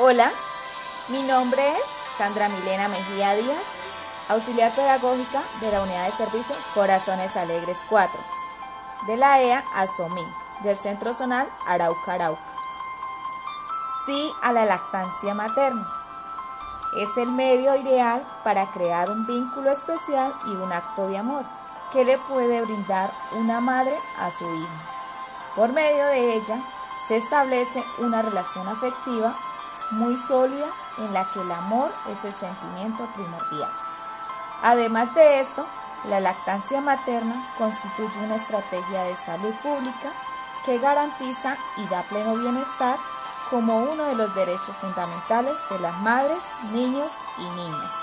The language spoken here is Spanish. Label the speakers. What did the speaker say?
Speaker 1: Hola, mi nombre es Sandra Milena Mejía Díaz, auxiliar pedagógica de la Unidad de Servicio Corazones Alegres 4, de la EA ASOMI, del Centro Zonal Arauca Arauca. Sí a la lactancia materna. Es el medio ideal para crear un vínculo especial y un acto de amor que le puede brindar una madre a su hijo. Por medio de ella se establece una relación afectiva muy sólida en la que el amor es el sentimiento primordial. Además de esto, la lactancia materna constituye una estrategia de salud pública que garantiza y da pleno bienestar como uno de los derechos fundamentales de las madres, niños y niñas.